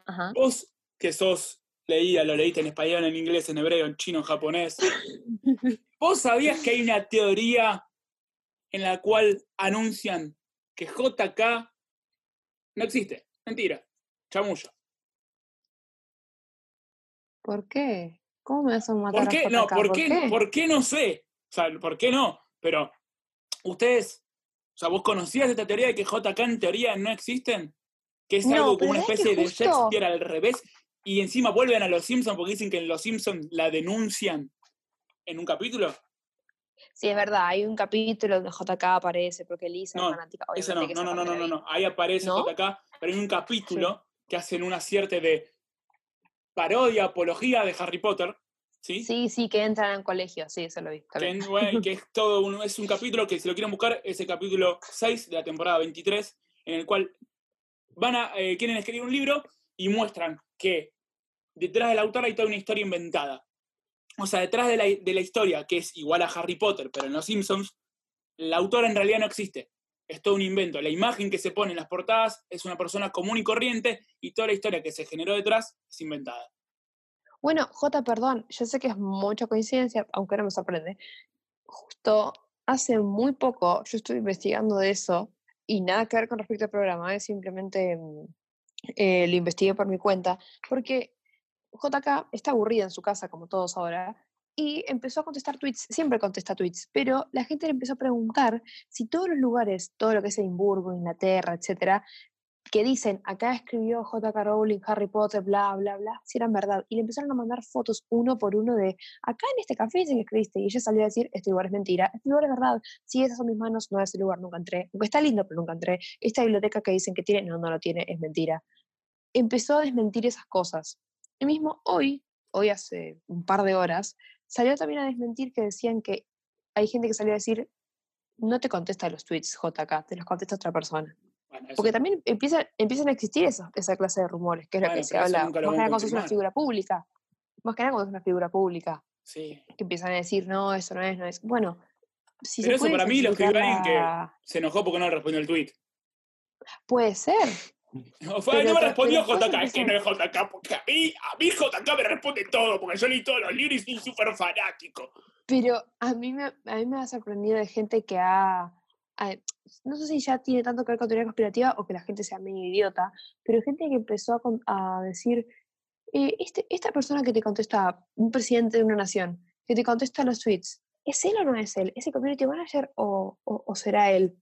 Speaker 3: Ajá.
Speaker 1: Vos, que sos leída, lo leíste en español, en inglés, en hebreo, en chino, en japonés. ¿Vos sabías que hay una teoría en la cual anuncian que JK no existe? Mentira. Chamullo.
Speaker 3: ¿Por qué? ¿Cómo me a matar
Speaker 1: ¿Por qué?
Speaker 3: a
Speaker 1: No,
Speaker 3: JK?
Speaker 1: ¿por qué? ¿por qué no sé? O sea, ¿por qué no? Pero, ustedes, o sea, ¿vos conocías esta teoría de que JK en teoría no existen? Que es
Speaker 3: No,
Speaker 1: algo como una
Speaker 3: ¿sabés
Speaker 1: especie
Speaker 3: que
Speaker 1: de Shakespeare al revés, y encima vuelven a los Simpsons porque dicen que en los Simpsons la denuncian en un capítulo.
Speaker 3: Sí, es verdad, hay un capítulo donde JK aparece porque Lisa
Speaker 1: No,
Speaker 3: es fanática.
Speaker 1: Ese no, no, no, no, no, no, no. Ahí aparece
Speaker 3: ¿No?
Speaker 1: JK, pero hay un capítulo que hacen una cierta de parodia, apología de Harry Potter, ¿sí?
Speaker 3: Sí, sí, que entran al colegio, sí, eso lo vi.
Speaker 1: que, bueno, que es todo un, es un capítulo que si lo quieren buscar es el capítulo 6 de la temporada 23 en el cual van a eh, quieren escribir un libro y muestran que detrás del autor hay toda una historia inventada o sea detrás de la, de la historia que es igual a Harry Potter pero en los Simpsons el autor en realidad no existe. Es todo un invento. La imagen que se pone en las portadas es una persona común y corriente y toda la historia que se generó detrás es inventada.
Speaker 3: Bueno, J, perdón, yo sé que es mucha coincidencia, aunque no me sorprende. Justo hace muy poco yo estuve investigando de eso y nada que ver con respecto al programa, es simplemente mm, eh, lo investigué por mi cuenta, porque JK está aburrida en su casa, como todos ahora, y empezó a contestar tweets, siempre contesta tweets, pero la gente le empezó a preguntar si todos los lugares, todo lo que es Edimburgo, Inglaterra, etcétera, que dicen, acá escribió J.K. Rowling, Harry Potter, bla, bla, bla, si eran verdad. Y le empezaron a mandar fotos uno por uno de, acá en este café dicen que escribiste. Y ella salió a decir, este lugar es mentira, este lugar es verdad. Sí, esas son mis manos, no, ese lugar nunca entré. Aunque está lindo, pero nunca entré. Esta biblioteca que dicen que tiene, no, no lo tiene, es mentira. Empezó a desmentir esas cosas. Y mismo hoy, hoy hace un par de horas, salió también a desmentir que decían que hay gente que salió a decir, no te contesta los tweets, JK, te los contesta otra persona.
Speaker 1: Bueno,
Speaker 3: Porque también empiezan, empiezan a existir esa, esa clase de rumores, que es lo
Speaker 1: Bueno,
Speaker 3: que se habla, más
Speaker 1: lo
Speaker 3: que nada cuando sos una figura pública. Más que nada cuando es una figura pública,
Speaker 1: sí
Speaker 3: que empiezan a decir, no, eso no es, no es. Bueno, si
Speaker 1: Pero
Speaker 3: se
Speaker 1: eso para mí lo escribió alguien que se enojó porque no le respondió el tweet.
Speaker 3: Puede ser.
Speaker 1: O fue, no me respondió JK, es
Speaker 3: que
Speaker 1: no es JK, porque a mí, a mí JK me responde todo, porque yo leí todos los libros y soy súper fanático.
Speaker 3: Pero a mí, me, a mí me ha sorprendido de gente que ha, ha- No sé si ya tiene tanto que ver con teoría conspirativa o que la gente sea medio idiota, pero gente que empezó a, a decir: eh, este, Esta persona que te contesta, un presidente de una nación, que te contesta los tweets, ¿es él o no es él? ¿Es el community manager o, o- o será él?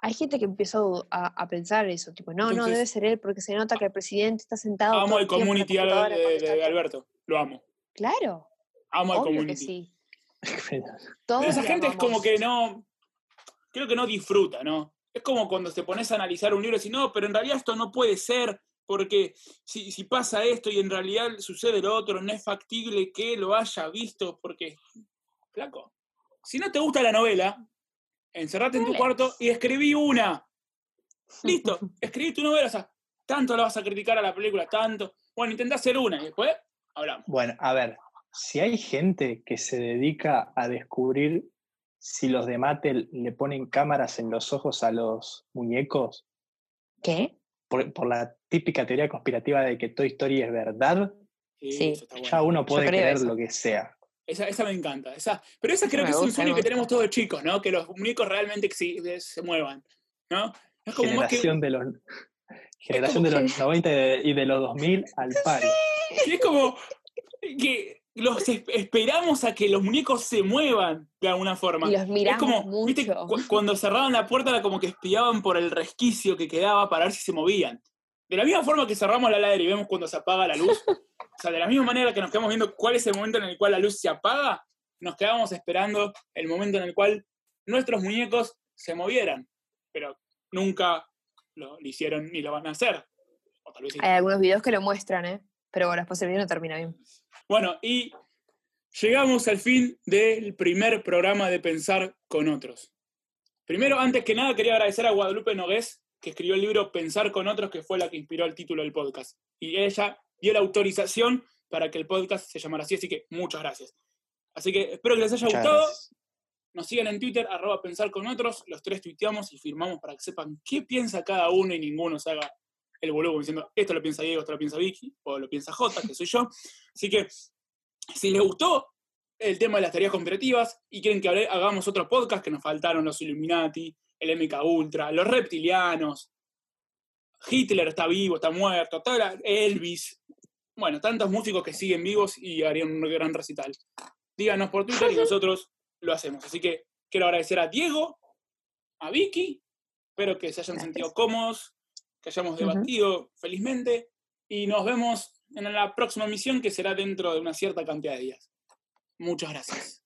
Speaker 3: Hay gente que empezó a, a pensar eso, tipo, no, no, debe ser él porque se nota que el presidente está sentado.
Speaker 1: Amo el community de,
Speaker 3: computadora
Speaker 1: de- de
Speaker 3: contestando".
Speaker 1: Alberto, lo amo.
Speaker 3: Claro,
Speaker 1: Amo el
Speaker 3: obvio que
Speaker 1: community.
Speaker 3: sí.
Speaker 1: Pero esa gente es como que no, creo que no disfruta, ¿no? Es como cuando te pones a analizar un libro y decís, no, pero en realidad esto no puede ser, porque si, si pasa esto y en realidad sucede lo otro, no es factible que lo haya visto, porque, flaco, si no te gusta la novela, encerrate en tu cuarto y escribí una. Listo, escribí tu novela, o sea, tanto la vas a criticar a la película, tanto. Bueno, intentá hacer una y después hablamos.
Speaker 2: Bueno, a ver, si hay gente que se dedica a descubrir si los de Mattel le ponen cámaras en los ojos a los muñecos,
Speaker 3: ¿Qué?
Speaker 2: por, por la típica teoría conspirativa de que Toy Story es verdad,
Speaker 3: Sí,
Speaker 1: bueno.
Speaker 2: ya uno puede creer
Speaker 3: eso.
Speaker 2: lo que sea.
Speaker 1: Esa, esa me encanta. Esa, pero esa creo que
Speaker 3: me
Speaker 1: es un
Speaker 3: gusta,
Speaker 1: sueño
Speaker 3: me
Speaker 1: que tenemos
Speaker 3: gusta.
Speaker 1: todos chicos, ¿no? Que los muñecos realmente se muevan, ¿no? Es como más que...
Speaker 2: Generación de los generación de los 90 y de, y de los 2000 al palo.
Speaker 1: sí, es como que los es- esperamos a que los muñecos se muevan de alguna forma.
Speaker 3: Y los
Speaker 1: es
Speaker 3: miramos
Speaker 1: como, ¿viste?
Speaker 3: mucho.
Speaker 1: Cu- cuando cerraban la puerta era como que espiaban por el resquicio que quedaba para ver si se movían. De la misma forma que cerramos la ladera y vemos cuando se apaga la luz, o sea, de la misma manera que nos quedamos viendo cuál es el momento en el cual la luz se apaga, nos quedamos esperando el momento en el cual nuestros muñecos se movieran. Pero nunca lo, lo hicieron ni lo van a hacer. O tal vez sí.
Speaker 3: Hay algunos videos que lo muestran, ¿eh? Pero bueno, después el video no termina bien.
Speaker 1: Bueno, y llegamos al fin del primer programa de Pensar con otros. Primero, antes que nada, quería agradecer a Guadalupe Nogués, que escribió el libro Pensar con otros, que fue la que inspiró el título del podcast. Y ella dio la autorización para que el podcast se llamara así, así que muchas gracias. Así que espero que les haya gustado.
Speaker 2: gracias.
Speaker 1: Nos sigan en Twitter, arroba pensar con otros. Los tres tuiteamos y firmamos para que sepan qué piensa cada uno y ninguno se haga el boludo diciendo esto lo piensa Diego, esto lo piensa Vicky, o lo piensa Jota, que soy yo. Así que si les gustó el tema de las teorías conspirativas y quieren que hagamos otro podcast que nos faltaron los Illuminati, el MK Ultra, los reptilianos, Hitler está vivo, está muerto, toda la- Elvis, bueno, tantos músicos que siguen vivos y harían un gran recital. Díganos por Twitter y nosotros lo hacemos. Así que quiero agradecer a Diego, a Vicky, espero que se hayan
Speaker 3: Gracias.
Speaker 1: sentido cómodos, que hayamos debatido felizmente y nos vemos en la próxima misión que será dentro de una cierta cantidad de días. Muchas gracias.